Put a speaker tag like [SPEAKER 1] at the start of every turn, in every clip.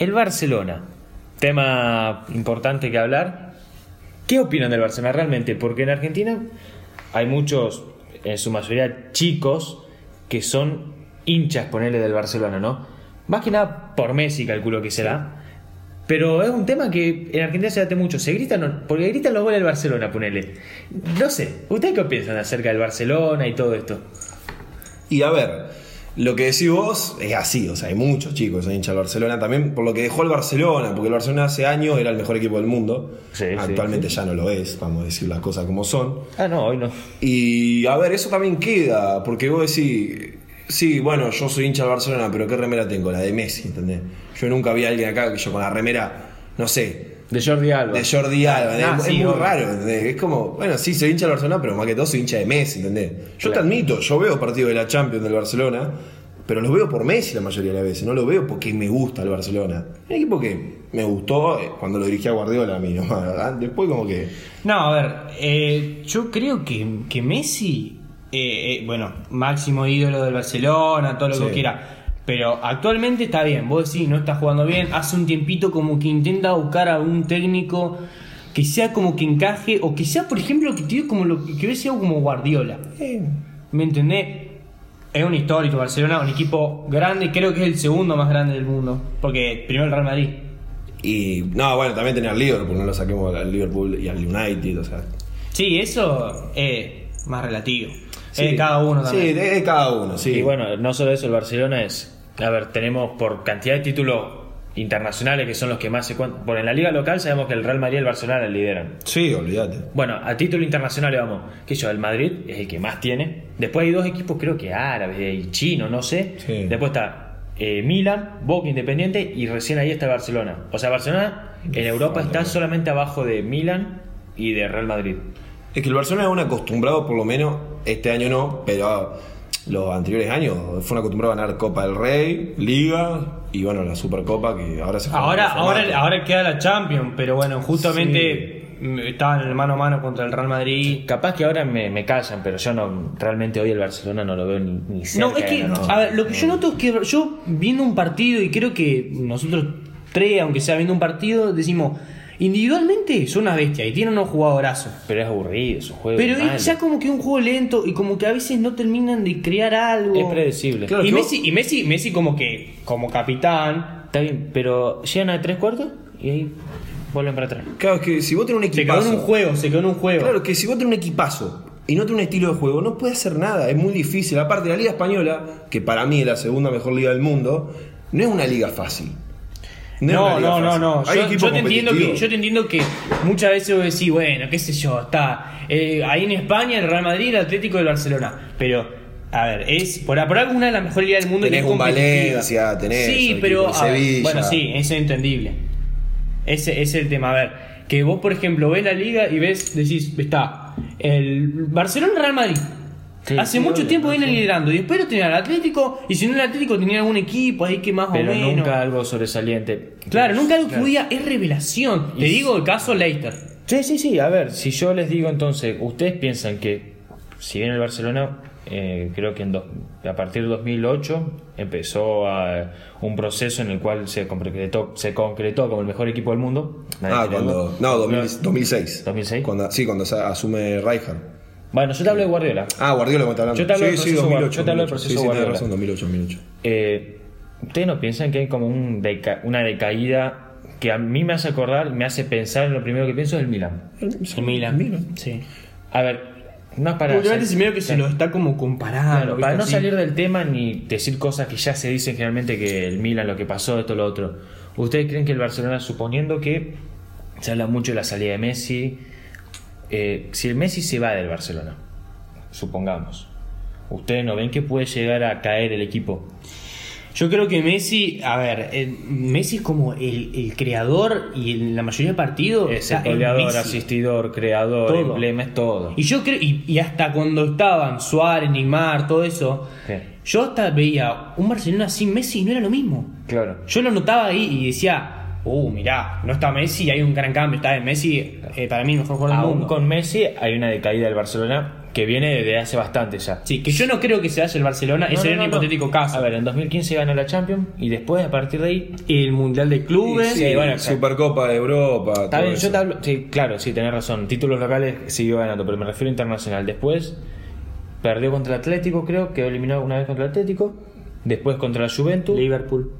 [SPEAKER 1] el Barcelona, tema importante que hablar. ¿Qué opinan del Barcelona realmente? Porque en Argentina hay muchos, en su mayoría chicos, que son hinchas, ponerle del Barcelona, ¿no? Más que nada por Messi, calculo que será. Pero es un tema que en Argentina se date mucho. Se gritan, porque gritan los goles del Barcelona, ponele. No sé, ¿ustedes qué piensan acerca del Barcelona y todo esto?
[SPEAKER 2] Y a ver, lo que decís vos es así, o sea, hay muchos chicos que son hinchas del Barcelona también por lo que dejó el Barcelona, porque el Barcelona hace años era el mejor equipo del mundo.
[SPEAKER 1] Sí, sí,
[SPEAKER 2] Actualmente ya no lo es, vamos a decir las cosas como son.
[SPEAKER 1] Ah, no, hoy no.
[SPEAKER 2] Y a ver, eso también queda, porque vos decís, sí, bueno, yo soy hincha del Barcelona, pero ¿qué remera tengo? La de Messi, ¿entendés? Yo nunca vi a alguien acá que yo con la remera, no sé,
[SPEAKER 1] De Jordi Alba.
[SPEAKER 2] de Jordi Alba,
[SPEAKER 1] Ah,
[SPEAKER 2] es,
[SPEAKER 1] sí,
[SPEAKER 2] es muy
[SPEAKER 1] obvio.
[SPEAKER 2] raro, ¿entendés? Es como, bueno, sí, soy hincha del Barcelona, pero más que todo soy hincha de Messi, ¿entendés? Yo te admito, yo veo partidos de la Champions del Barcelona, pero los veo por Messi la mayoría de las veces, no lo veo porque me gusta el Barcelona. Un equipo que me gustó eh, cuando lo dirigía Guardiola a mí, ¿no? ¿verdad? Después como que...
[SPEAKER 3] No, a ver, eh, yo creo que, que Messi, eh, eh, bueno, máximo ídolo del Barcelona, todo lo
[SPEAKER 2] Sí.
[SPEAKER 3] que quiera. Pero actualmente está bien, vos decís, no está jugando bien. Hace un tiempito como que intenta buscar a un técnico que sea como que encaje, o que sea, por ejemplo, que te digo como lo que hubiese sido como Guardiola. ¿Me entendés? Es un histórico Barcelona, un equipo grande, creo que es el segundo más grande del mundo. Porque primero el Real Madrid.
[SPEAKER 2] y no, bueno, también tenía al Liverpool, no lo saquemos al Liverpool y al United, o sea...
[SPEAKER 3] Sí, eso es más relativo.
[SPEAKER 2] Sí,
[SPEAKER 3] es de cada uno
[SPEAKER 2] Sí,
[SPEAKER 3] también.
[SPEAKER 2] de, de cada uno, sí.
[SPEAKER 1] Y bueno, no solo eso, el Barcelona es. A ver, tenemos por cantidad de títulos internacionales que son los que más se cuentan. Bueno, en la liga local sabemos que el Real Madrid y el Barcelona lideran.
[SPEAKER 2] Sí, olvídate.
[SPEAKER 1] Bueno, a título internacional vamos, que yo, el Madrid es el que más tiene. Después hay dos equipos, creo que árabes y chinos, no sé.
[SPEAKER 2] Sí.
[SPEAKER 1] Después está eh, Milan, Boca Independiente y recién ahí está el Barcelona. O sea, Barcelona en Europa está solamente abajo de Milan y de Real Madrid.
[SPEAKER 2] Es que el Barcelona es un acostumbrado, por lo menos, este año no, pero los anteriores años fue un acostumbrado a ganar Copa del Rey, Liga y bueno, la Supercopa que ahora se fue
[SPEAKER 3] Ahora, ahora, ahora queda la Champions, pero bueno, justamente estaban en el mano a mano contra el Real Madrid.
[SPEAKER 1] Capaz que ahora me, me callan, pero yo no realmente hoy el Barcelona no lo veo ni, ni cerca.
[SPEAKER 3] No, es que, a ver, lo que yo noto es que yo viendo un partido, y creo que nosotros tres, aunque sea viendo un partido, decimos, individualmente son una bestia y tienen unos jugadorazos.
[SPEAKER 1] Pero es aburrido, su juego.
[SPEAKER 3] Pero
[SPEAKER 1] es malo.
[SPEAKER 3] es ya como que un juego lento y como que a veces no terminan de crear algo.
[SPEAKER 1] Es predecible.
[SPEAKER 2] Claro.
[SPEAKER 3] y, Messi, y Messi, Messi como que, como capitán,
[SPEAKER 1] Está bien, pero llegan a tres cuartos y ahí vuelven para atrás.
[SPEAKER 2] Claro, es que si vos tenés un
[SPEAKER 3] se quedó
[SPEAKER 2] equipazo.
[SPEAKER 3] en un juego, se quedó en un juego.
[SPEAKER 2] Claro, que si vos tenés un equipazo y no tenés un estilo de juego, no puedes hacer nada, es muy difícil. Aparte, la Liga Española, que para mí es la segunda mejor liga del mundo, no es una liga fácil.
[SPEAKER 3] No, no, no, no. Yo, yo te entiendo que, yo te entiendo que muchas veces vos decís, bueno, qué sé yo, está eh, ahí en España el Real Madrid, el Atlético y el Barcelona. Pero, a ver, es por, por algo una de las mejores ligas del mundo.
[SPEAKER 2] Tenés
[SPEAKER 3] es
[SPEAKER 2] un. Valencia, tenés
[SPEAKER 3] Sí, pero. a ver, bueno, sí, eso es entendible. Ese, ese es el tema. A ver, que vos, por ejemplo, ves la liga y ves, decís, está el Barcelona Real Madrid.
[SPEAKER 1] Sí,
[SPEAKER 3] Hace
[SPEAKER 1] sí,
[SPEAKER 3] mucho
[SPEAKER 1] obvio,
[SPEAKER 3] tiempo viene
[SPEAKER 1] sí.
[SPEAKER 3] liderando y después lo tenía el Atlético y si no el Atlético tenía algún equipo ahí que más
[SPEAKER 1] Pero
[SPEAKER 3] o menos
[SPEAKER 1] nunca algo sobresaliente.
[SPEAKER 3] Claro, nunca algo que
[SPEAKER 1] Claro.
[SPEAKER 3] diga es revelación. Te
[SPEAKER 1] Y-
[SPEAKER 3] digo el caso Leicester.
[SPEAKER 1] Sí, sí, sí. A ver, si yo les digo entonces, ustedes piensan que si bien el Barcelona, eh, creo que en dos- a partir de 2008 empezó a- un proceso en el cual se concretó, se concretó como el mejor equipo del mundo. Nadie
[SPEAKER 2] Ah, cuando. No, 2000 2006.
[SPEAKER 1] 2006.
[SPEAKER 2] Cuando, sí, cuando se asume Rijkaard.
[SPEAKER 1] Bueno, yo te hablo de Guardiola.
[SPEAKER 2] Ah, Guardiola me está hablando.
[SPEAKER 1] Yo te hablo
[SPEAKER 2] sí,
[SPEAKER 1] del
[SPEAKER 2] sí,
[SPEAKER 1] proceso
[SPEAKER 2] 2008.
[SPEAKER 1] Guardiola, yo te hablo del
[SPEAKER 2] 2008.
[SPEAKER 1] proceso
[SPEAKER 2] Sí, sí,
[SPEAKER 1] Guardiola.
[SPEAKER 2] razón, 2008, 2008.
[SPEAKER 1] Eh, ¿Ustedes no piensan que hay como un deca- una decaída que a mí me hace acordar, me hace pensar en lo primero que pienso es el Milan?
[SPEAKER 3] El Milan. Sí.
[SPEAKER 1] A ver, no es para... Ser-
[SPEAKER 3] se medio que se lo está como comparando.
[SPEAKER 1] Para no
[SPEAKER 3] Así.
[SPEAKER 1] salir del tema ni decir cosas que ya se dicen generalmente que el Milan, lo que pasó, esto, lo otro. ¿Ustedes creen que el Barcelona, suponiendo que se habla mucho de la salida de Messi, eh, si el Messi se va del Barcelona, supongamos, ¿ustedes no ven que puede llegar a caer el equipo?
[SPEAKER 3] Yo creo que Messi, a ver, eh, Messi es como el, el creador y en la mayoría de partidos.
[SPEAKER 1] Es el goleador, asistidor, creador,
[SPEAKER 3] Todo.
[SPEAKER 1] emblema, es todo.
[SPEAKER 3] Y yo creo, y, y hasta cuando estaban Suárez, Neymar, todo eso,
[SPEAKER 1] Sí.
[SPEAKER 3] yo hasta veía un Barcelona sin Messi y no era lo mismo.
[SPEAKER 1] Claro.
[SPEAKER 3] Yo lo notaba ahí y decía, uh, mirá, no está Messi, hay un gran cambio, está en Messi, eh, para mí el mejor jugador del
[SPEAKER 1] Aún
[SPEAKER 3] mundo.
[SPEAKER 1] con Messi hay una decaída del Barcelona que viene de hace bastante ya.
[SPEAKER 3] Sí, que yo no creo que se haya el Barcelona,
[SPEAKER 1] No,
[SPEAKER 3] ese
[SPEAKER 1] no,
[SPEAKER 3] era un
[SPEAKER 1] no,
[SPEAKER 3] hipotético caso.
[SPEAKER 1] A ver, en 2015 ganó la Champions y después, a partir de ahí.
[SPEAKER 3] el Mundial de Clubes.
[SPEAKER 1] Sí, bueno,
[SPEAKER 2] Supercopa de Europa.
[SPEAKER 1] Está bien, yo te hablo. Sí, claro, sí, tenés razón. Títulos locales siguió ganando, pero me refiero a internacional. Después perdió contra el Atlético, creo, quedó eliminado una vez contra el Atlético. Después contra la Juventus.
[SPEAKER 3] Liverpool.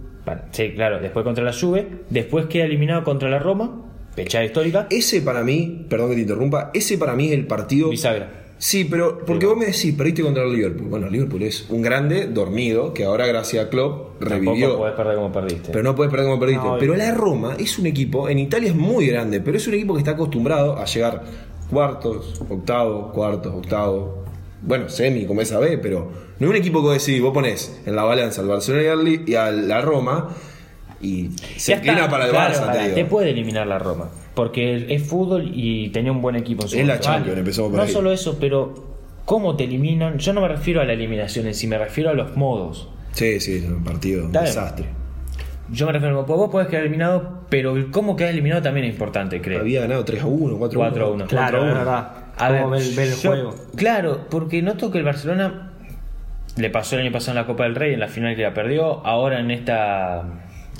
[SPEAKER 1] Sí, claro, después contra la Juve. Después queda eliminado contra la Roma, pechada histórica.
[SPEAKER 2] Ese para mí, perdón que te interrumpa, ese para mí es el partido.
[SPEAKER 1] Bisagra.
[SPEAKER 2] Sí, pero porque vos me decís, perdiste contra el Liverpool. Bueno, el Liverpool es un grande dormido que ahora, gracias a Klopp,
[SPEAKER 1] Tampoco
[SPEAKER 2] revivió.
[SPEAKER 1] podés perder como perdiste.
[SPEAKER 2] Pero no puedes perder como perdiste.
[SPEAKER 3] No,
[SPEAKER 2] pero la Roma es un equipo, en Italia es muy grande, pero es un equipo que está acostumbrado a llegar cuartos, octavos, cuartos, octavos. Bueno, semi, como esa vez, pero no es un equipo que vos decís, vos ponés en la balanza al Barcelona y al Li- y a la Roma y se inclina para el
[SPEAKER 3] claro,
[SPEAKER 2] Barça,
[SPEAKER 1] Pará,
[SPEAKER 2] te
[SPEAKER 1] te
[SPEAKER 2] digo.
[SPEAKER 1] puede eliminar la Roma. Porque es fútbol y tenía un buen equipo en su
[SPEAKER 2] Es la. Champions, empezamos por
[SPEAKER 1] No
[SPEAKER 2] ahí.
[SPEAKER 1] solo eso, pero ¿cómo te eliminan? Yo no me refiero a la eliminación en sí, me refiero a los modos.
[SPEAKER 2] Sí, sí, es un partido, un desastre.
[SPEAKER 1] Yo me refiero a vos podés quedar eliminado, pero el cómo quedar eliminado también es importante, creo.
[SPEAKER 2] Había ganado 3 a 1, 4 a 1.
[SPEAKER 1] 4 a 1.
[SPEAKER 3] Claro,
[SPEAKER 2] 4 a
[SPEAKER 3] es
[SPEAKER 2] 1.
[SPEAKER 3] verdad.
[SPEAKER 1] A ver,
[SPEAKER 3] el-
[SPEAKER 1] yo-
[SPEAKER 3] juego.
[SPEAKER 1] Claro, porque noto que el Barcelona le pasó el año pasado en la Copa del Rey, en la final que la perdió, ahora en esta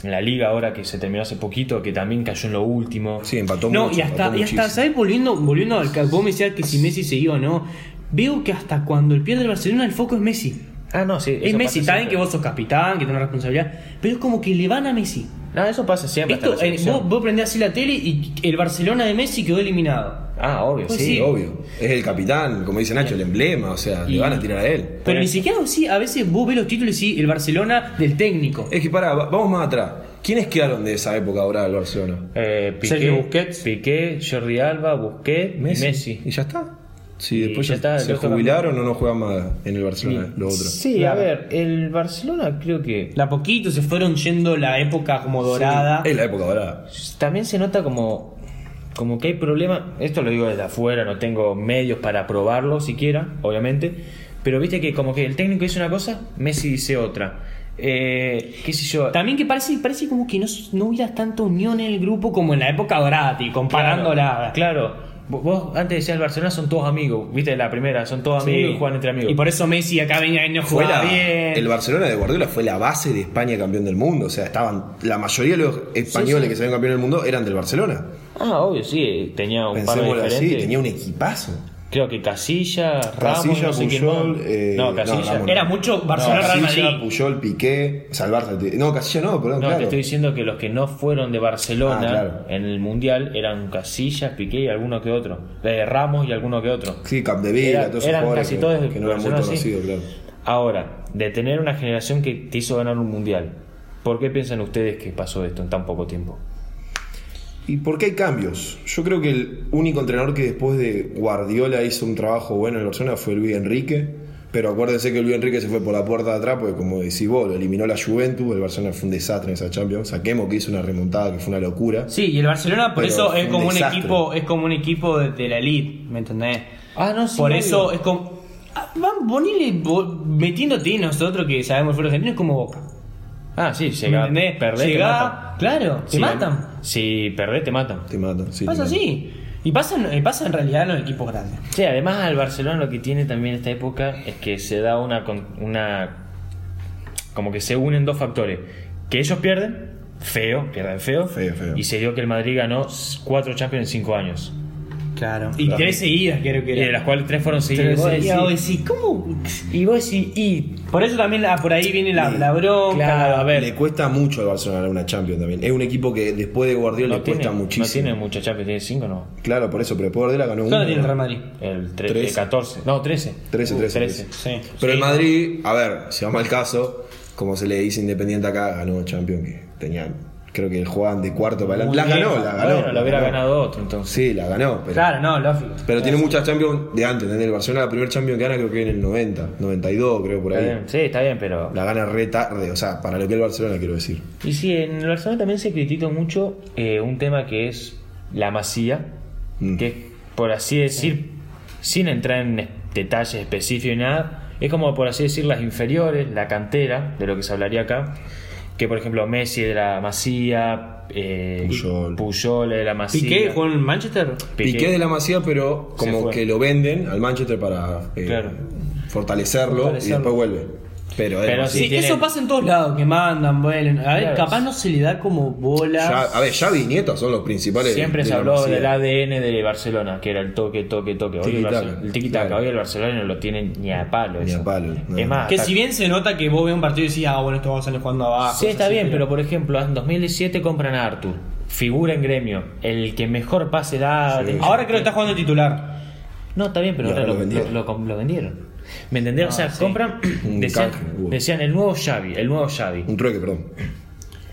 [SPEAKER 1] en la liga ahora que se terminó hace poquito, que también cayó en lo último.
[SPEAKER 2] Sí, empató
[SPEAKER 3] No,
[SPEAKER 2] mucho.
[SPEAKER 3] y hasta, y hasta. ¿sabes? Volviendo, volviendo al que vos me decías que si Messi se iba o no. Veo que hasta cuando el pierde el Barcelona el foco es Messi.
[SPEAKER 1] Ah, no, sí.
[SPEAKER 3] Es Messi, bien que vos sos capitán, que tenés responsabilidad, pero es como que le van a Messi.
[SPEAKER 1] No, eso pasa siempre. hasta
[SPEAKER 3] Esto,
[SPEAKER 1] en la
[SPEAKER 3] eh, vos, vos prendés así la tele y el Barcelona de Messi quedó eliminado.
[SPEAKER 1] Ah, obvio,
[SPEAKER 3] Pues
[SPEAKER 1] sí.
[SPEAKER 2] Sí,
[SPEAKER 3] sí.
[SPEAKER 2] obvio. Es el capitán, como dice Nacho, el emblema, o sea,
[SPEAKER 3] Y-
[SPEAKER 2] le van a tirar a él.
[SPEAKER 3] Pero ni siquiera así, a veces vos ves los títulos y sí, el Barcelona del técnico.
[SPEAKER 2] Es que pará, va- vamos más atrás. ¿Quiénes quedaron de esa época ahora del Barcelona?
[SPEAKER 1] Eh, Piqué,
[SPEAKER 3] Sergio Busquets.
[SPEAKER 1] Piqué, Jordi Alba, Busquets, Messi. Messi.
[SPEAKER 2] Y ya está. Sí,
[SPEAKER 1] Y
[SPEAKER 2] después
[SPEAKER 1] ya está, el
[SPEAKER 2] se jubilaron o no juegan más en el Barcelona, los otros.
[SPEAKER 1] Sí,
[SPEAKER 3] Claro.
[SPEAKER 1] a ver, el Barcelona creo que
[SPEAKER 3] De a poquito se fueron yendo la época como dorada.
[SPEAKER 2] Es la época dorada.
[SPEAKER 1] también se nota como, como que hay problema. Esto lo digo desde afuera, no tengo medios para probarlo siquiera, obviamente. Pero viste que como que el técnico dice una cosa, Messi dice otra. Eh, ¿Qué sé yo?
[SPEAKER 3] También que parece, parece como que no, no hubiera tanta unión en el grupo como en la época dorada, tío, comparándola.
[SPEAKER 1] Claro, vos- vos antes decías el Barcelona son todos amigos, viste la primera, son todos
[SPEAKER 3] Sí.
[SPEAKER 1] amigos y juegan entre amigos.
[SPEAKER 3] Y por eso Messi acá venía y no jugaba
[SPEAKER 2] la-
[SPEAKER 3] bien.
[SPEAKER 2] el Barcelona de Guardiola fue la base de España campeón del mundo. O sea, estaban la mayoría de los españoles
[SPEAKER 1] Sí, sí.
[SPEAKER 2] que salieron campeón del mundo eran del Barcelona.
[SPEAKER 1] Ah, obvio, sí, tenía un par de
[SPEAKER 2] así,
[SPEAKER 1] diferentes.
[SPEAKER 2] tenía un equipazo.
[SPEAKER 1] Creo que Casilla, Ramos,
[SPEAKER 2] Casilla,
[SPEAKER 1] no sé
[SPEAKER 2] Puyol, eh,
[SPEAKER 1] no,
[SPEAKER 2] no,
[SPEAKER 1] Casilla.
[SPEAKER 3] Era mucho Barcelona Real
[SPEAKER 2] Casilla,
[SPEAKER 3] Madrid.
[SPEAKER 2] Puyol, Piqué, o sea, el Barça te- No, Casilla no, perdón,
[SPEAKER 1] No,
[SPEAKER 2] claro.
[SPEAKER 1] te estoy diciendo que los que no fueron de Barcelona
[SPEAKER 2] Ah, claro.
[SPEAKER 1] en el Mundial eran Casillas, Piqué y alguno que otro. Eh, Ramos y alguno que otro.
[SPEAKER 2] Sí, Capdevila,
[SPEAKER 1] Era-
[SPEAKER 2] todos esos
[SPEAKER 1] eran casi
[SPEAKER 2] que,
[SPEAKER 1] todos de
[SPEAKER 2] que no eran muy conocidos, claro.
[SPEAKER 1] Ahora, de tener una generación que te hizo ganar un Mundial, ¿por qué piensan ustedes que pasó esto en tan poco tiempo?
[SPEAKER 2] ¿Y por qué hay cambios? Yo creo que el único entrenador que después de Guardiola hizo un trabajo bueno en el Barcelona fue Luis Enrique. Pero acuérdense que Luis Enrique se fue por la puerta de atrás, porque como decís vos, lo eliminó la Juventus, el Barcelona fue un desastre en esa Champions. Saquemos que hizo una remontada que fue una locura.
[SPEAKER 3] Sí, y el Barcelona por
[SPEAKER 2] Pero
[SPEAKER 3] eso es
[SPEAKER 2] un
[SPEAKER 3] como un equipo, es como un equipo de, de la elite, ¿me entendés?
[SPEAKER 1] Ah, no, sí,
[SPEAKER 3] Por eso es como. Ah, Van ponele, vo- metiéndote nosotros que sabemos fútbol argentino es como boca.
[SPEAKER 1] Ah, sí,
[SPEAKER 3] ¿Me
[SPEAKER 1] llega,
[SPEAKER 3] entendés?
[SPEAKER 1] perdés, te
[SPEAKER 3] Llegá-
[SPEAKER 1] matan.
[SPEAKER 3] Claro, te
[SPEAKER 1] Sí,
[SPEAKER 3] matan.
[SPEAKER 1] Si perdés, te matan.
[SPEAKER 2] Te matan, sí.
[SPEAKER 3] Pasa así. Y pasa, pasa en realidad en los equipos grandes.
[SPEAKER 1] Sí, además al Barcelona lo que tiene también esta época es que se da una, con- una como que se unen dos factores. Que ellos pierden, feo, pierden feo,
[SPEAKER 2] Feo, feo.
[SPEAKER 1] y se dio que el Madrid ganó cuatro Champions en cinco años.
[SPEAKER 3] Claro. Y tres seguidas creo que
[SPEAKER 1] Y de
[SPEAKER 3] era.
[SPEAKER 1] las cuales tres fueron seguidas.
[SPEAKER 3] Tres
[SPEAKER 1] Y vos
[SPEAKER 3] seguidas,
[SPEAKER 1] decís-
[SPEAKER 3] vos decís, ¿cómo?
[SPEAKER 1] Y vos decís, y
[SPEAKER 3] Por eso también la- por ahí viene la, la bronca.
[SPEAKER 1] Claro, a ver.
[SPEAKER 2] Le cuesta mucho al Barcelona ganar una Champions también. Es un equipo que después de Guardiola
[SPEAKER 1] no
[SPEAKER 2] le
[SPEAKER 1] tiene,
[SPEAKER 2] cuesta
[SPEAKER 1] no
[SPEAKER 2] muchísimo.
[SPEAKER 1] tiene mucha Champions, tiene cinco, no.
[SPEAKER 2] Claro, por eso, pero después Guardiola ganó
[SPEAKER 3] ¿Cuánto
[SPEAKER 2] uno.
[SPEAKER 3] tiene el Real Madrid?
[SPEAKER 1] El tre-
[SPEAKER 2] Trece.
[SPEAKER 1] el 14, no, 13.
[SPEAKER 2] 13,
[SPEAKER 1] Uh,
[SPEAKER 2] 13.
[SPEAKER 3] Sí.
[SPEAKER 2] Pero
[SPEAKER 1] Sí.
[SPEAKER 2] el Madrid, a ver, si vamos al caso, como se le dice Independiente acá, ganó Champions que tenían, creo que jugaban de cuarto para adelante. La ganó, la ganó.
[SPEAKER 1] Bueno, lo hubiera
[SPEAKER 2] la
[SPEAKER 1] ganado otro entonces.
[SPEAKER 2] Sí, la ganó, pero,
[SPEAKER 3] Claro, no, lógico.
[SPEAKER 2] pero tiene muchas Champions de antes, ¿entendés? El Barcelona, la primera Champions que gana creo que en el 90, 92 creo por
[SPEAKER 1] Está
[SPEAKER 2] ahí.
[SPEAKER 1] bien, Sí, está bien, pero.
[SPEAKER 2] La gana re tarde, o sea, para lo que es el Barcelona quiero decir.
[SPEAKER 1] Y sí, en el Barcelona también se critica mucho eh, un tema que es la masía,
[SPEAKER 2] Mm.
[SPEAKER 1] que por así decir, sin entrar en es- detalles específicos y nada, es como por así decir las inferiores, la cantera, de lo que se hablaría acá, que por ejemplo Messi de la Masía, eh,
[SPEAKER 2] Puyol.
[SPEAKER 1] Puyol de la Masía.
[SPEAKER 3] Piqué jugó en Manchester.
[SPEAKER 2] Piqué de la Masía, pero como que lo venden al Manchester para eh,
[SPEAKER 1] Claro.
[SPEAKER 2] fortalecerlo, y
[SPEAKER 3] Fortalecerlo.
[SPEAKER 2] después vuelve. Pero,
[SPEAKER 1] sí,
[SPEAKER 3] eso pasa en todos lados, que mandan, vuelen. A ver,
[SPEAKER 1] Claro.
[SPEAKER 3] capaz no se le da como bola.
[SPEAKER 2] ya- a ver, Xavi y Nieta son los principales.
[SPEAKER 1] Siempre
[SPEAKER 2] de
[SPEAKER 1] se habló del ADN de Barcelona, que era el toque, toque, toque. Hoy el,
[SPEAKER 2] Tiki-taka, claro.
[SPEAKER 1] Hoy el Barcelona no lo tiene ni a palo.
[SPEAKER 2] Ni
[SPEAKER 1] eso.
[SPEAKER 2] a palo, no.
[SPEAKER 1] Es más,
[SPEAKER 3] que si bien se nota que vos ves un partido y decís, ah, bueno, esto va a salir jugando abajo.
[SPEAKER 1] Sí, está
[SPEAKER 3] así,
[SPEAKER 1] bien, pero por ejemplo, en 2017 compran a Arthur. Figura en gremio. El que mejor pase da.
[SPEAKER 2] Sí.
[SPEAKER 3] Ahora creo que está jugando titular.
[SPEAKER 1] No, está bien, pero
[SPEAKER 2] Y
[SPEAKER 1] ahora
[SPEAKER 2] ahora
[SPEAKER 1] lo,
[SPEAKER 2] lo vendieron.
[SPEAKER 1] lo- lo- lo vendieron. ¿Me entendés? o sea,
[SPEAKER 3] Ah, sí.
[SPEAKER 1] compran. Decían, decían el nuevo Xavi, el nuevo Xavi.
[SPEAKER 2] Un trueque, perdón.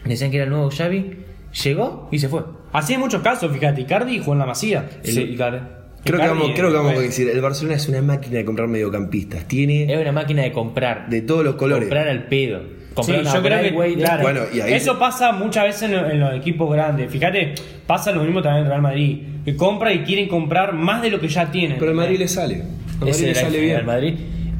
[SPEAKER 1] Decían que era el nuevo Xavi. Llegó y se fue.
[SPEAKER 3] Así hay muchos casos, fíjate, Icardi jugó en la Masía.
[SPEAKER 1] Sí, Icardi.
[SPEAKER 2] Creo que, vamos, creo que vamos a decir, el Barcelona es una máquina de comprar mediocampistas. Tiene
[SPEAKER 1] Es una máquina de comprar.
[SPEAKER 2] de todos los colores.
[SPEAKER 1] Comprar al pedo. Comprar
[SPEAKER 3] Sí, yo creo que claro,
[SPEAKER 2] Bueno, y ahí-
[SPEAKER 3] eso pasa muchas veces en, en los equipos grandes. Fíjate, pasa lo mismo también en Real Madrid. Que compra y quieren comprar más de lo que ya tienen.
[SPEAKER 2] Pero al Madrid le sale. Madrid
[SPEAKER 1] Ese
[SPEAKER 2] le
[SPEAKER 1] era
[SPEAKER 2] sale
[SPEAKER 1] el
[SPEAKER 2] bien.
[SPEAKER 1] Real Madrid.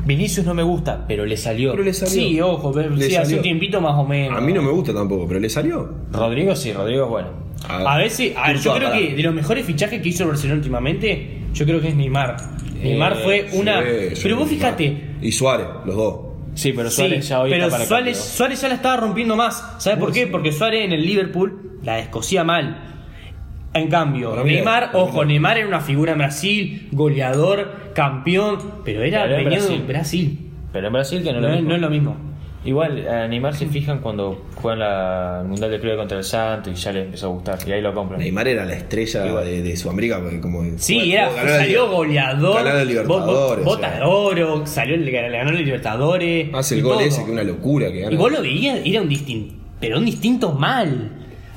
[SPEAKER 1] Vinicius no me gusta, pero le salió.
[SPEAKER 2] Pero le salió.
[SPEAKER 3] Sí, ojo,
[SPEAKER 2] Le
[SPEAKER 3] sí, hace
[SPEAKER 2] salió.
[SPEAKER 3] un tiempito más o menos.
[SPEAKER 2] A mí no me gusta tampoco, pero le salió.
[SPEAKER 1] Rodrigo sí, Rodrigo es bueno.
[SPEAKER 3] A veces, a ver, yo
[SPEAKER 2] Courtois,
[SPEAKER 3] creo
[SPEAKER 2] pará.
[SPEAKER 3] que de los mejores fichajes que hizo el Barcelona últimamente, yo creo que es Neymar. Neymar fue una.
[SPEAKER 2] Sí, sí,
[SPEAKER 3] pero vos
[SPEAKER 2] Neymar.
[SPEAKER 3] fíjate.
[SPEAKER 2] Y Suárez, los dos.
[SPEAKER 1] Sí, pero Suárez
[SPEAKER 3] sí,
[SPEAKER 1] ya hoy
[SPEAKER 3] pero
[SPEAKER 1] está para
[SPEAKER 3] Suárez. Suárez ya la estaba rompiendo más. ¿Sabes por qué? Porque Suárez en el Liverpool la descosía mal. En cambio, Neymar, ojo. Neymar era una figura en Brasil, goleador, campeón, pero era
[SPEAKER 1] Pero en
[SPEAKER 3] venía de
[SPEAKER 1] Brasil.
[SPEAKER 3] Brasil.
[SPEAKER 1] Pero en Brasil que no,
[SPEAKER 3] No,
[SPEAKER 1] es lo
[SPEAKER 3] es-
[SPEAKER 1] mismo.
[SPEAKER 3] no es lo mismo.
[SPEAKER 1] Igual a Neymar se fijan cuando juegan la el Mundial de Clubes contra el Santos y ya le empezó a gustar y ahí lo compran.
[SPEAKER 2] Neymar era la estrella de, de Sudamérica. porque Como
[SPEAKER 3] Sí, era, salió goleador,
[SPEAKER 2] ganó la
[SPEAKER 3] bo-
[SPEAKER 2] Libertadores.
[SPEAKER 3] bota de oro, salió, le ganó la Libertadores.
[SPEAKER 2] Hace el gol
[SPEAKER 3] todo.
[SPEAKER 2] ese, que es una locura que.
[SPEAKER 3] Y vos lo veías, era un distinto, pero un distinto mal.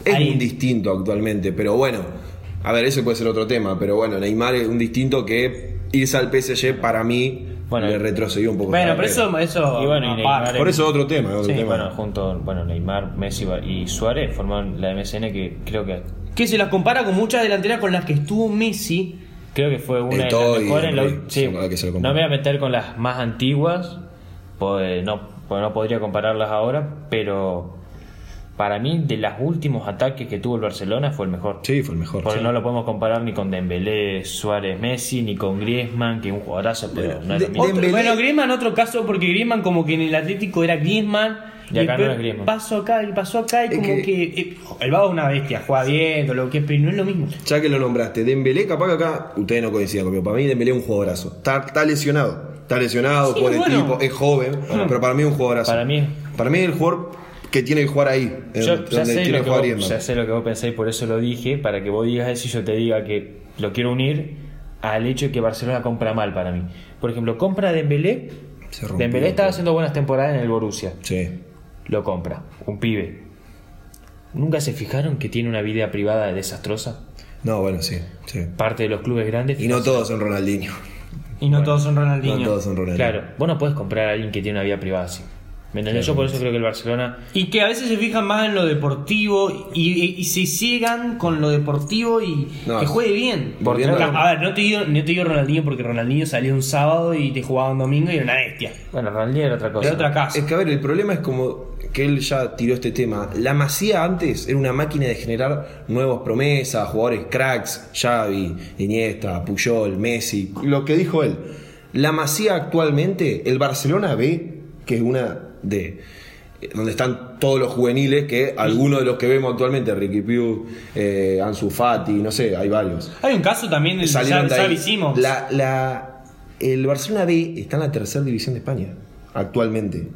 [SPEAKER 2] Es
[SPEAKER 3] Ahí.
[SPEAKER 2] un distinto actualmente, pero bueno. A ver, ese puede ser otro tema, pero bueno, Neymar es un distinto que irse al PSG para mí
[SPEAKER 1] Bueno,
[SPEAKER 2] le retrocedió un poco.
[SPEAKER 3] Bueno, pero eso, eso
[SPEAKER 1] Y bueno, y. Neymar
[SPEAKER 2] Por eso otro tema, otro
[SPEAKER 3] Sí,
[SPEAKER 2] tema.
[SPEAKER 1] Bueno, junto bueno, Neymar, Messi y Suárez formaron la MSN que creo que
[SPEAKER 3] que se las compara con muchas delanteras con las que estuvo Messi.
[SPEAKER 1] creo que fue una de las mejores. en la- sí, no me voy a meter con las más antiguas, pues no, pues no podría compararlas ahora, pero para mí de los últimos ataques que tuvo el Barcelona fue el mejor.
[SPEAKER 2] Sí, fue el mejor.
[SPEAKER 1] Porque
[SPEAKER 2] sí.
[SPEAKER 1] no lo podemos comparar ni con Dembélé, Suárez, Messi, ni con Griezmann, que es un jugadorazo, pero no es
[SPEAKER 2] de-
[SPEAKER 1] lo mismo.
[SPEAKER 2] Dembélé-
[SPEAKER 3] bueno, Griezmann otro caso porque Griezmann como que en el Atlético era Griezmann
[SPEAKER 1] Y acá no
[SPEAKER 3] después
[SPEAKER 1] es Griezmann.
[SPEAKER 3] pasó acá y pasó acá y
[SPEAKER 2] Es
[SPEAKER 3] como
[SPEAKER 2] que-
[SPEAKER 3] que, eh, el vago es una bestia, juega bien, todo lo que es, pero no es lo mismo.
[SPEAKER 2] Ya que lo nombraste, Dembélé, capaz que acá ustedes no coincidan conmigo. Para mí Dembélé es un jugadorazo. Está, está lesionado. Está lesionado
[SPEAKER 3] Sí,
[SPEAKER 2] por el
[SPEAKER 3] bueno.
[SPEAKER 2] tipo, es joven, pero para mí es un jugadorazo.
[SPEAKER 1] Para mí-
[SPEAKER 2] Para mí el jugador que tiene que jugar ahí.
[SPEAKER 1] Yo ya sé,
[SPEAKER 2] tiene
[SPEAKER 1] lo
[SPEAKER 2] que jugar
[SPEAKER 1] vos,
[SPEAKER 2] Griezmann.
[SPEAKER 1] ya sé lo que vos pensáis, por eso lo dije, para que vos digas eso y yo te diga que lo quiero unir al hecho de que Barcelona compra mal para mí. Por ejemplo, compra Dembélé.
[SPEAKER 2] Rompió
[SPEAKER 1] Dembélé estaba haciendo buenas temporadas en el Borussia.
[SPEAKER 2] Sí.
[SPEAKER 1] Lo compra, un pibe. ¿Nunca se fijaron que tiene una vida privada desastrosa?
[SPEAKER 2] No, bueno, sí. sí.
[SPEAKER 1] Parte de los clubes grandes.
[SPEAKER 2] Y no todos son Ronaldinho.
[SPEAKER 3] Y no todos son Ronaldinho.
[SPEAKER 2] No todos son Ronaldinho.
[SPEAKER 1] Claro, vos no podés comprar a alguien que tiene una vida privada así. ¿Me entendés? Yo por eso creo que el Barcelona
[SPEAKER 3] Y que a veces se fijan más en lo deportivo y, y- y se ciegan con lo deportivo y
[SPEAKER 2] No,
[SPEAKER 3] que juegue bien.
[SPEAKER 2] volviendo
[SPEAKER 3] Porque,
[SPEAKER 2] a-
[SPEAKER 3] a ver, no te, digo, no te digo Ronaldinho porque Ronaldinho salió un sábado y te jugaba un domingo y era una bestia.
[SPEAKER 1] Bueno, Ronaldinho era otra cosa.
[SPEAKER 3] Era otra casa.
[SPEAKER 2] Es que a ver, el problema es como que él ya tiró este tema. La Masía antes era una máquina de generar nuevas promesas, jugadores cracks, Xavi, Iniesta, Puyol, Messi. Lo que dijo él. La Masía actualmente, el Barcelona ve que es una de donde están todos los juveniles que algunos de los que vemos actualmente, Ricky Piu, eh, Ansu Fati, no sé, hay varios.
[SPEAKER 3] Hay un caso también del. Xavi Simons.
[SPEAKER 2] La, la- el Barcelona B está en la tercera división de España actualmente.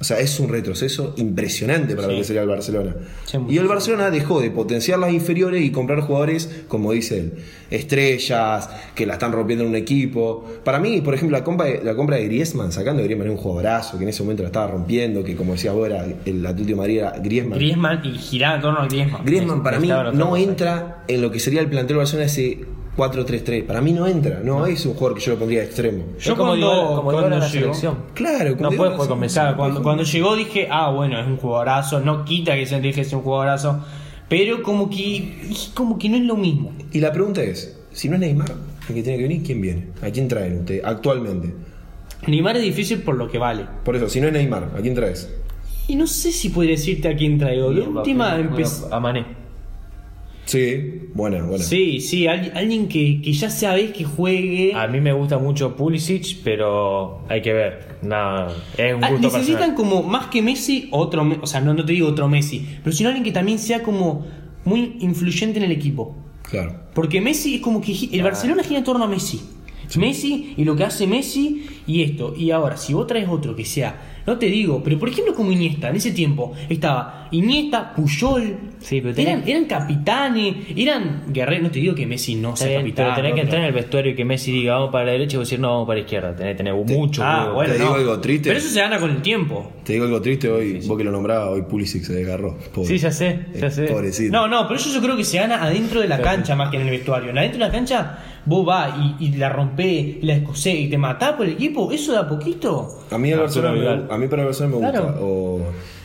[SPEAKER 2] O sea, es un retroceso impresionante para lo que sería el Barcelona.
[SPEAKER 3] Sí,
[SPEAKER 2] y el Barcelona dejó de potenciar las inferiores y comprar jugadores, como dice él, estrellas, que la están rompiendo en un equipo. Para mí, por ejemplo, la compra de, la compra de Griezmann, sacando a Griezmann era un jugadorazo, que en ese momento la estaba rompiendo, que como decía vos, era el Atlético de Madrid era Griezmann.
[SPEAKER 3] Griezmann y giraba en torno a Griezmann.
[SPEAKER 2] Griezmann para mí no entra en lo que sería el plantel de Barcelona ese 4-3-3. Para mí no entra, no, es un jugador que yo lo pondría de extremo.
[SPEAKER 3] Yo
[SPEAKER 1] como
[SPEAKER 3] cuando-
[SPEAKER 1] Dybala- como
[SPEAKER 3] cuando
[SPEAKER 1] la
[SPEAKER 3] llegó-
[SPEAKER 1] selección.
[SPEAKER 2] Claro, como
[SPEAKER 1] No
[SPEAKER 2] digo,
[SPEAKER 1] puedes
[SPEAKER 2] sé,
[SPEAKER 1] comenzar.
[SPEAKER 3] Claro, cuando, cuando llegó dije, ah, bueno, es un jugadorazo, no quita que se dije es un jugadorazo, pero como que, como que no es lo mismo.
[SPEAKER 2] Y la pregunta es, si no es Neymar el que tiene que venir, ¿quién viene? ¿A quién traen ustedes actualmente?
[SPEAKER 3] Neymar es difícil por lo que vale.
[SPEAKER 2] Por eso, si no es Neymar, ¿a quién traes?
[SPEAKER 3] Y no sé si podría decirte a quién traigo.
[SPEAKER 1] Bien,
[SPEAKER 3] última empezó.
[SPEAKER 1] a Mané.
[SPEAKER 2] Sí, buena, buena.
[SPEAKER 3] Sí, sí, al- alguien que, que ya sabés que juegue.
[SPEAKER 1] A mí me gusta mucho Pulisic, pero hay que ver. Nada, es un
[SPEAKER 3] Ah,
[SPEAKER 1] gusto
[SPEAKER 3] necesitan
[SPEAKER 1] personal.
[SPEAKER 3] como más que Messi, otro, o sea, no, no te digo otro Messi, pero sino alguien que también sea como muy influyente en el equipo.
[SPEAKER 2] Claro.
[SPEAKER 3] Porque Messi es como que el Barcelona gira en torno a Messi. Messi y lo que hace Messi y esto. Y ahora, si vos traes otro que sea, no te digo, pero por ejemplo como Iniesta, en ese tiempo estaba Iniesta, Puyol,
[SPEAKER 1] Sí, pero tenés-
[SPEAKER 3] eran, eran capitanes, eran guerreros, no te digo que Messi no sea
[SPEAKER 1] bien,
[SPEAKER 3] capitán.
[SPEAKER 1] pero tenés que entrar en el vestuario y que Messi diga vamos para la derecha y vos decir no, vamos para la izquierda. Tenés que tener mucho
[SPEAKER 3] Ah, bueno,
[SPEAKER 2] Te digo
[SPEAKER 3] no.
[SPEAKER 2] algo triste.
[SPEAKER 3] Pero eso se gana con el tiempo.
[SPEAKER 2] Te digo algo triste hoy, vos que lo nombrabas, hoy Pulisic se desgarró. Pobre.
[SPEAKER 1] Sí, ya sé, ya
[SPEAKER 2] Eh,
[SPEAKER 1] sé.
[SPEAKER 2] Pobrecito.
[SPEAKER 3] No, no, pero eso yo creo que se gana adentro de la cancha más que en el vestuario. Adentro de la cancha vos vas y, y la rompés, y la escocés y te matás por el equipo, eso da poquito.
[SPEAKER 2] A mí, el Barcelona me, a mí para el Barcelona me gusta.
[SPEAKER 3] Claro.
[SPEAKER 2] O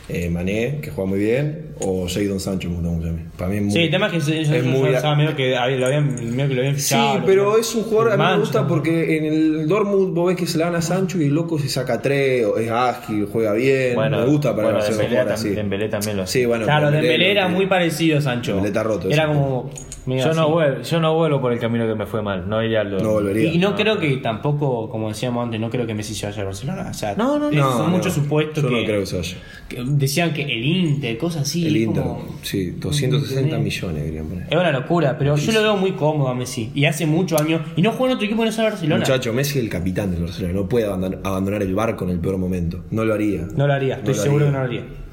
[SPEAKER 2] eh, Mané, que juega muy bien, o Jadon Sancho me gusta mucho a mí. Para mí es muy,
[SPEAKER 3] Sí, el tema es que yo,
[SPEAKER 2] es muy-
[SPEAKER 3] pensaba medio que, lo habían, medio que lo habían
[SPEAKER 2] Sí,
[SPEAKER 3] fichado. lo
[SPEAKER 2] pero es un jugador, a mí me gusta porque en el Dortmund vos ves que se le dan a Sancho y el loco se saca tres, o es ágil, juega bien.
[SPEAKER 1] Bueno,
[SPEAKER 2] me gusta para
[SPEAKER 1] bueno,
[SPEAKER 2] el Barcelona
[SPEAKER 1] Dembélé,
[SPEAKER 2] jugar
[SPEAKER 1] tam-
[SPEAKER 2] así.
[SPEAKER 1] Dembélé también lo hace.
[SPEAKER 2] Sí, bueno,
[SPEAKER 3] Claro, Dembélé era muy parecido a Sancho.
[SPEAKER 2] Dembélé está roto,
[SPEAKER 3] Era
[SPEAKER 2] eso.
[SPEAKER 3] como...
[SPEAKER 1] Yo no, vuelvo, yo no vuelvo por el camino que me fue mal. No iría al
[SPEAKER 2] No volvería.
[SPEAKER 3] Y, no, creo que tampoco, como decíamos antes, no creo que Messi se vaya a Barcelona. O sea,
[SPEAKER 1] No, no, no.
[SPEAKER 2] No,
[SPEAKER 3] son
[SPEAKER 2] no,
[SPEAKER 3] muchos supuestos
[SPEAKER 2] Yo
[SPEAKER 3] que,
[SPEAKER 2] no creo que se vaya.
[SPEAKER 3] que decían que el Inter, cosas así.
[SPEAKER 2] el Inter,
[SPEAKER 3] como-
[SPEAKER 2] sí, 260 millones poner.
[SPEAKER 3] Es una locura, pero yo lo veo muy cómodo a Messi. Y hace muchos años. Y no juega en otro equipo que no sea Barcelona.
[SPEAKER 2] Muchacho, Messi es el capitán del Barcelona, no puede abandonar, el barco en el peor momento. No lo haría.
[SPEAKER 3] No lo haría, estoy
[SPEAKER 2] lo
[SPEAKER 3] seguro
[SPEAKER 2] haría.
[SPEAKER 3] que no lo haría.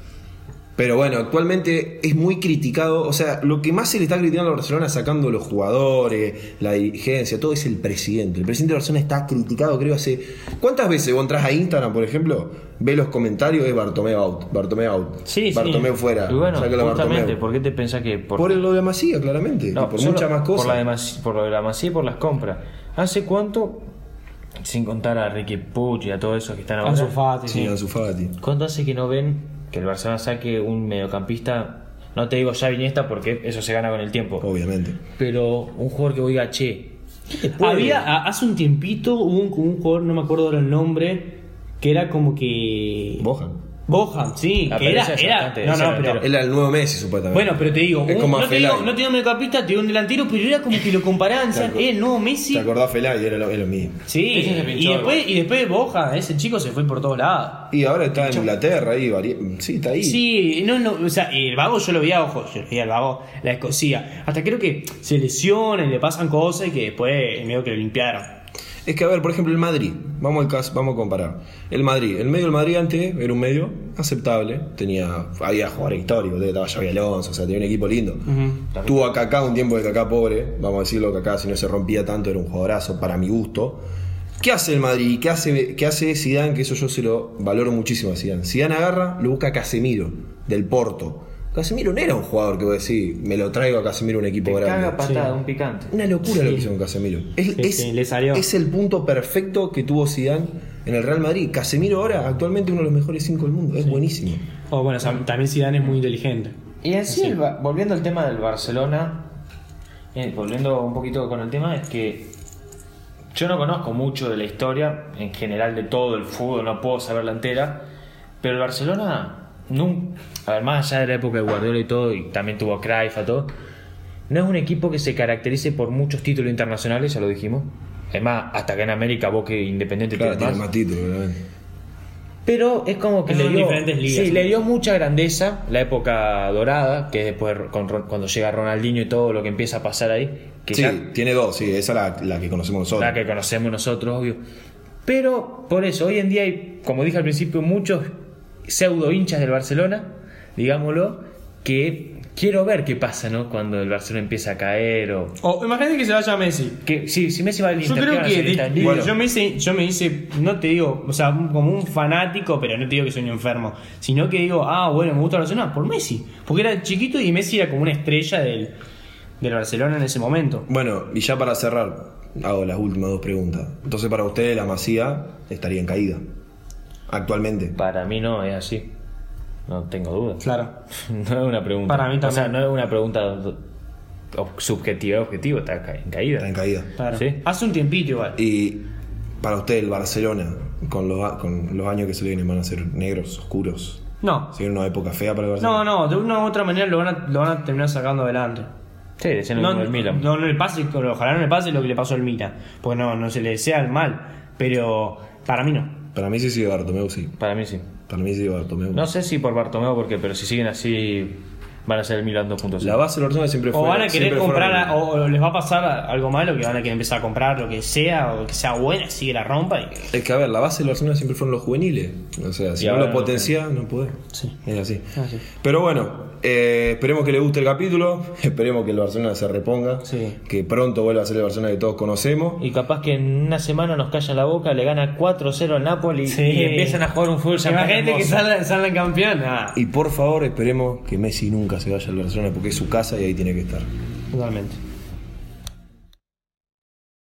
[SPEAKER 2] Pero bueno, actualmente es muy criticado. O sea, lo que más se le está criticando a Barcelona, sacando los jugadores, la dirigencia, todo es el presidente. El presidente de Barcelona está criticado, creo, hace. ¿Cuántas veces vos entras a Instagram, por ejemplo? Ve los comentarios, es Bartomeu out, Bartomeu out.
[SPEAKER 3] Sí, sí.
[SPEAKER 2] Bartomeu fuera.
[SPEAKER 1] Y bueno,
[SPEAKER 2] a
[SPEAKER 1] justamente. ¿por qué te pensás que por,
[SPEAKER 2] Por lo de Masía, claramente. y
[SPEAKER 1] No,
[SPEAKER 2] por muchas más cosas.
[SPEAKER 1] Por, la de Mas- por lo de la Masía y por las compras. ¿Hace cuánto, sin contar a Ricky Puig y a todos esos que están ahora,
[SPEAKER 3] Fati,
[SPEAKER 2] Sí,
[SPEAKER 3] sí.
[SPEAKER 2] Ansu Fati.
[SPEAKER 1] cuánto hace que no ven que el Barcelona saque un mediocampista? No te digo ya Iniesta porque eso se gana con el tiempo.
[SPEAKER 2] Obviamente.
[SPEAKER 1] Pero un jugador que vos digas, che.
[SPEAKER 3] Había, a- hace un tiempito, hubo un jugador, no me acuerdo ahora el nombre, que era como que.
[SPEAKER 2] Bojan.
[SPEAKER 3] Bohan, sí,
[SPEAKER 1] Ah,
[SPEAKER 3] que
[SPEAKER 1] pero
[SPEAKER 3] era.
[SPEAKER 1] ese es
[SPEAKER 3] era
[SPEAKER 1] bastante-
[SPEAKER 3] no,
[SPEAKER 1] ese
[SPEAKER 3] no, pero.
[SPEAKER 2] Él era el nuevo Messi, supuestamente.
[SPEAKER 3] Bueno, pero te digo,
[SPEAKER 2] Es
[SPEAKER 3] un-
[SPEAKER 2] como
[SPEAKER 3] no, te digo no te digo un mediocampista, te digo un delantero, pero era como que lo comparaban, decían,
[SPEAKER 2] Te acor-
[SPEAKER 3] eh, el nuevo Messi.
[SPEAKER 2] ¿Te acordás Felay? Era lo, es lo mismo.
[SPEAKER 3] Sí,
[SPEAKER 1] Ese se pinchó
[SPEAKER 3] y después,
[SPEAKER 1] igual.
[SPEAKER 3] y después Boja, ese chico se fue por todos lados.
[SPEAKER 2] Y ahora está en Inglaterra, ahí, vari- sí, está ahí.
[SPEAKER 3] Sí, no, no, o sea, el vago yo lo veía, ojo, yo lo veía el vago, la escocía. Hasta creo que se lesiona y le pasan cosas y que después medio que lo limpiaron.
[SPEAKER 2] Es que, a ver, por ejemplo, el Madrid. Vamos al caso, vamos a comparar. El Madrid. El medio del Madrid antes era un medio aceptable. Tenía, había jugadores históricos. Estaba Xavi Alonso, o sea, tenía un equipo lindo. Tuvo a Kaká un tiempo de Kaká pobre. Vamos a decirlo, Kaká si no se rompía tanto era un jugadorazo para mi gusto. ¿Qué hace el Madrid? ¿Qué hace, ¿Qué hace Zidane? Que eso yo se lo valoro muchísimo a Zidane. Zidane agarra, lo busca a Casemiro, del Porto. Casemiro no era un jugador que voy a decir, me lo traigo a Casemiro un equipo
[SPEAKER 1] te
[SPEAKER 2] grande.
[SPEAKER 1] caga patada, un picante.
[SPEAKER 2] Una locura lo que hizo con Casemiro. Es,
[SPEAKER 3] Sí,
[SPEAKER 2] es-
[SPEAKER 3] sí, le salió.
[SPEAKER 2] es el punto perfecto que tuvo Zidane en el Real Madrid. Casemiro ahora, actualmente uno de los mejores cinco del mundo. Es buenísimo.
[SPEAKER 3] O bueno, o sea, también Zidane es muy inteligente.
[SPEAKER 1] Y en sí, el volviendo al tema del Barcelona, eh, volviendo un poquito con el tema, es que yo no conozco mucho de la historia, en general de todo el fútbol, no puedo saberla entera, pero el Barcelona, nunca, a ver, más allá de la época de Guardiola y todo, y también tuvo Cruyff a todo, no es un equipo que se caracterice por muchos títulos internacionales, ya lo dijimos. Es más, hasta que en América vos que Independiente
[SPEAKER 2] Claro,
[SPEAKER 1] tiene más.
[SPEAKER 2] más títulos.
[SPEAKER 1] Pero es como que le dio,
[SPEAKER 3] diferentes ligas.
[SPEAKER 1] sí, le dio mucha grandeza la época dorada, que es después con cuando llega Ronaldinho y todo lo que empieza a pasar ahí, que
[SPEAKER 2] Sí,
[SPEAKER 1] ya
[SPEAKER 2] tiene dos, sí, esa es la, la que conocemos nosotros.
[SPEAKER 1] la que conocemos nosotros, obvio. Pero por eso, hoy en día hay, como dije al principio, muchos pseudo hinchas del Barcelona, digámoslo, que quiero ver qué pasa, ¿no? Cuando el Barcelona empieza a caer o...
[SPEAKER 3] O imagínate que se vaya Messi.
[SPEAKER 1] Que, sí, si Messi va al
[SPEAKER 3] Yo
[SPEAKER 1] Inter, ¿qué
[SPEAKER 3] creo que de-.
[SPEAKER 2] Bueno.
[SPEAKER 3] yo, me hice, yo me hice, no te digo, o sea, como un fanático, pero no te digo que soy un enfermo, sino que digo, ah, bueno, me gusta Barcelona por Messi, porque era chiquito y Messi era como una estrella del, del Barcelona en ese momento.
[SPEAKER 2] Bueno, y ya para cerrar, hago las últimas dos preguntas. Entonces, para ustedes, la Masía estaría en caída. Actualmente.
[SPEAKER 1] Para mí no es así. No tengo dudas.
[SPEAKER 3] Claro.
[SPEAKER 1] No es una pregunta.
[SPEAKER 3] Para mí
[SPEAKER 1] O sea,
[SPEAKER 3] también.
[SPEAKER 1] no es una pregunta subjetiva, objetivo, está en caída.
[SPEAKER 2] Está en caída.
[SPEAKER 3] claro.
[SPEAKER 1] Sí.
[SPEAKER 3] Hace un tiempito igual.
[SPEAKER 2] Y para usted, el Barcelona, con los, con los años que se le vienen, van a ser negros, oscuros,
[SPEAKER 3] No.
[SPEAKER 2] Si era una época fea para el Barcelona.
[SPEAKER 3] No, no, de una u otra manera lo van a, lo van a terminar sacando adelante.
[SPEAKER 1] Sí, decían
[SPEAKER 3] No,
[SPEAKER 1] del Milan.
[SPEAKER 3] no, no le pase, ojalá no le pase lo que le pasó al Milan. Porque no, no se le desea el mal. Pero para mí no.
[SPEAKER 2] Para mí sí sigue Bartomeu, sí.
[SPEAKER 1] Para mí sí.
[SPEAKER 2] Para mí sigue Bartomeu.
[SPEAKER 1] No sé si por Bartomeu, porque, pero si siguen así, van a ser el Milan 2.0.
[SPEAKER 2] La base del Barcelona siempre fue.
[SPEAKER 3] O van a querer comprar, a- o, les va a pasar algo malo que van a querer empezar a comprar lo que sea, o que sea buena, así que la rompa. Y...
[SPEAKER 2] Es que a ver, la base del Barcelona siempre fueron los juveniles. O sea, si no lo
[SPEAKER 1] no
[SPEAKER 2] potenciás, no podés.
[SPEAKER 3] Sí.
[SPEAKER 2] Es así.
[SPEAKER 3] Ah, sí.
[SPEAKER 2] Pero bueno, eh, esperemos que les guste el capítulo. Esperemos que el Barcelona se reponga.
[SPEAKER 3] Sí.
[SPEAKER 2] Que pronto vuelva a ser el Barcelona que todos conocemos.
[SPEAKER 1] Y capaz que en una semana nos callan la boca, le gana 4-0 al Napoli
[SPEAKER 3] Sí.
[SPEAKER 1] y empiezan a jugar un fútbol
[SPEAKER 3] Imagínate que salgan, salgan campeón. Ah,
[SPEAKER 2] Y por favor, esperemos que Messi nunca se vaya al Barcelona porque es su casa y ahí tiene que estar.
[SPEAKER 3] totalmente.